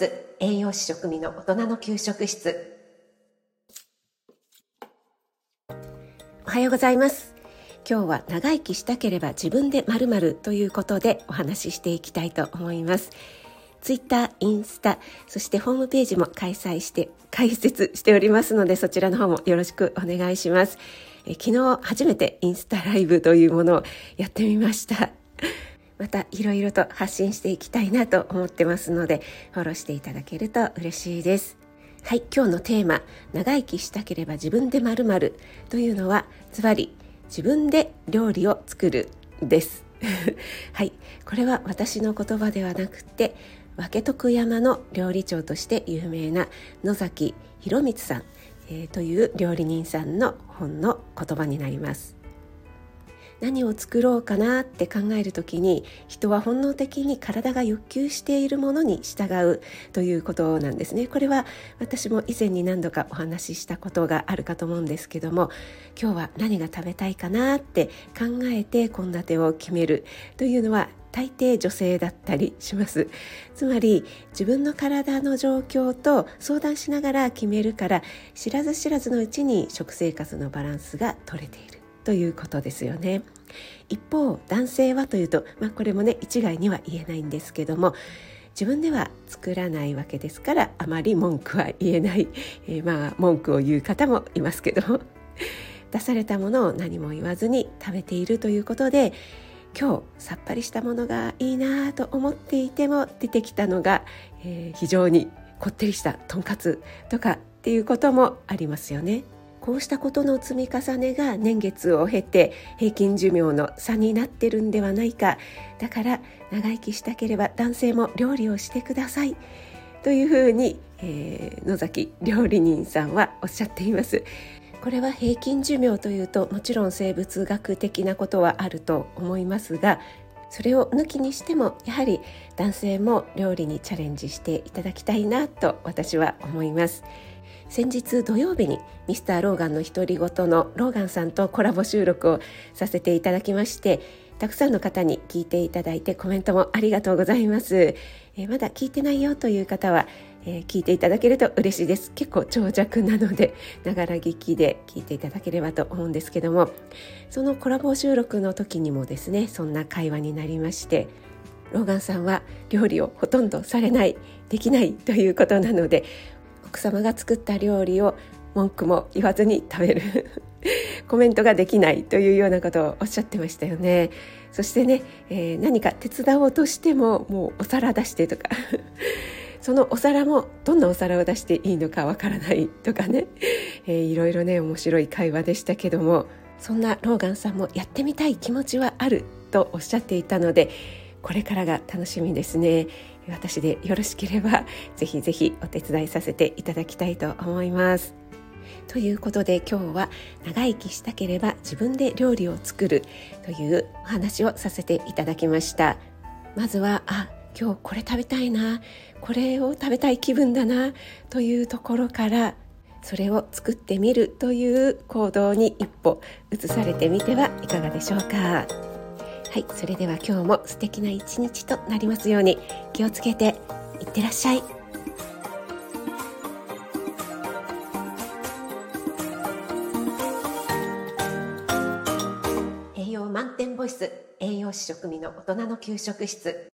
ス栄養士食味の大人の給食室おはようございます今日は長生きしたければ自分でまるまるということでお話ししていきたいと思いますツイッター、インスタ、そしてホームページも開催して、開設しておりますので、そちらの方もよろしくお願いします。え昨日初めてインスタライブというものをやってみました。またいろいろと発信していきたいなと思ってますのでフォローしていただけると嬉しいです。はい今日のテーマ長生きしたければ自分でまるまるというのはズバリ自分で料理を作るです。はいこれは私の言葉ではなくて分徳山の料理長として有名な野崎博光さん、えー、という料理人さんの本の言葉になります。何を作ろうかなって考える時に人は本能的に体が欲求しているものに従うということなんですね。これは私も以前に何度かお話ししたことがあるかと思うんですけども今日は何が食べたいかなって考えて献立を決めるというのは大抵女性だったりします。つまり自分の体の状況と相談しながら決めるから知らず知らずのうちに食生活のバランスが取れている。ということですよね一方男性はというと、まあ、これもね一概には言えないんですけども自分では作らないわけですからあまり文句は言えない、えー、まあ文句を言う方もいますけど出されたものを何も言わずに食べているということで今日さっぱりしたものがいいなと思っていても出てきたのが、えー、非常にこってりしたとんかつとかっていうこともありますよね。こうしたことの積み重ねが年月を経て平均寿命の差になってるんではないか。だから長生きしたければ男性も料理をしてください。というふうに、えー、野崎料理人さんはおっしゃっています。これは平均寿命というともちろん生物学的なことはあると思いますがそれを抜きにしてもやはり男性も料理にチャレンジしていただきたいなと私は思います。先日土曜日にミスターローガンの独り言のローガンさんとコラボ収録をさせていただきましてたくさんの方に聞いていただいてコメントもありがとうございます、えー、まだ聞いてないよという方は、えー、聞いていただけると嬉しいです。結構長尺なのでながら聞きで聞いていただければと思うんですけどもそのコラボ収録の時にもですねそんな会話になりましてローガンさんは料理をほとんどされないできないということなので奥様が作った料理を文句も言わずに食べる。コメントができないというようなことをおっしゃってましたよね。そしてね、えー、何か手伝おうとしてももうお皿出してとか。そのお皿もどんなお皿を出していいのかわからないとかね、えー、いろいろね面白い会話でしたけどもそんなローガンさんもやってみたい気持ちはあるとおっしゃっていたのでこれからが楽しみですね。私でよろしければぜひぜひお手伝いさせていただきたいと思います。ということで今日は長生きしたければ自分で料理を作るというお話をさせていただきました。まずはあ今日これ食べたいな。これを食べたい気分だな。というところからそれを作ってみるという行動に一歩移されてみてはいかがでしょうか。はいそれでは今日も素敵な一日となりますように気をつけていってらっしゃい。栄養満点ボイス栄養士職味の大人の給食室。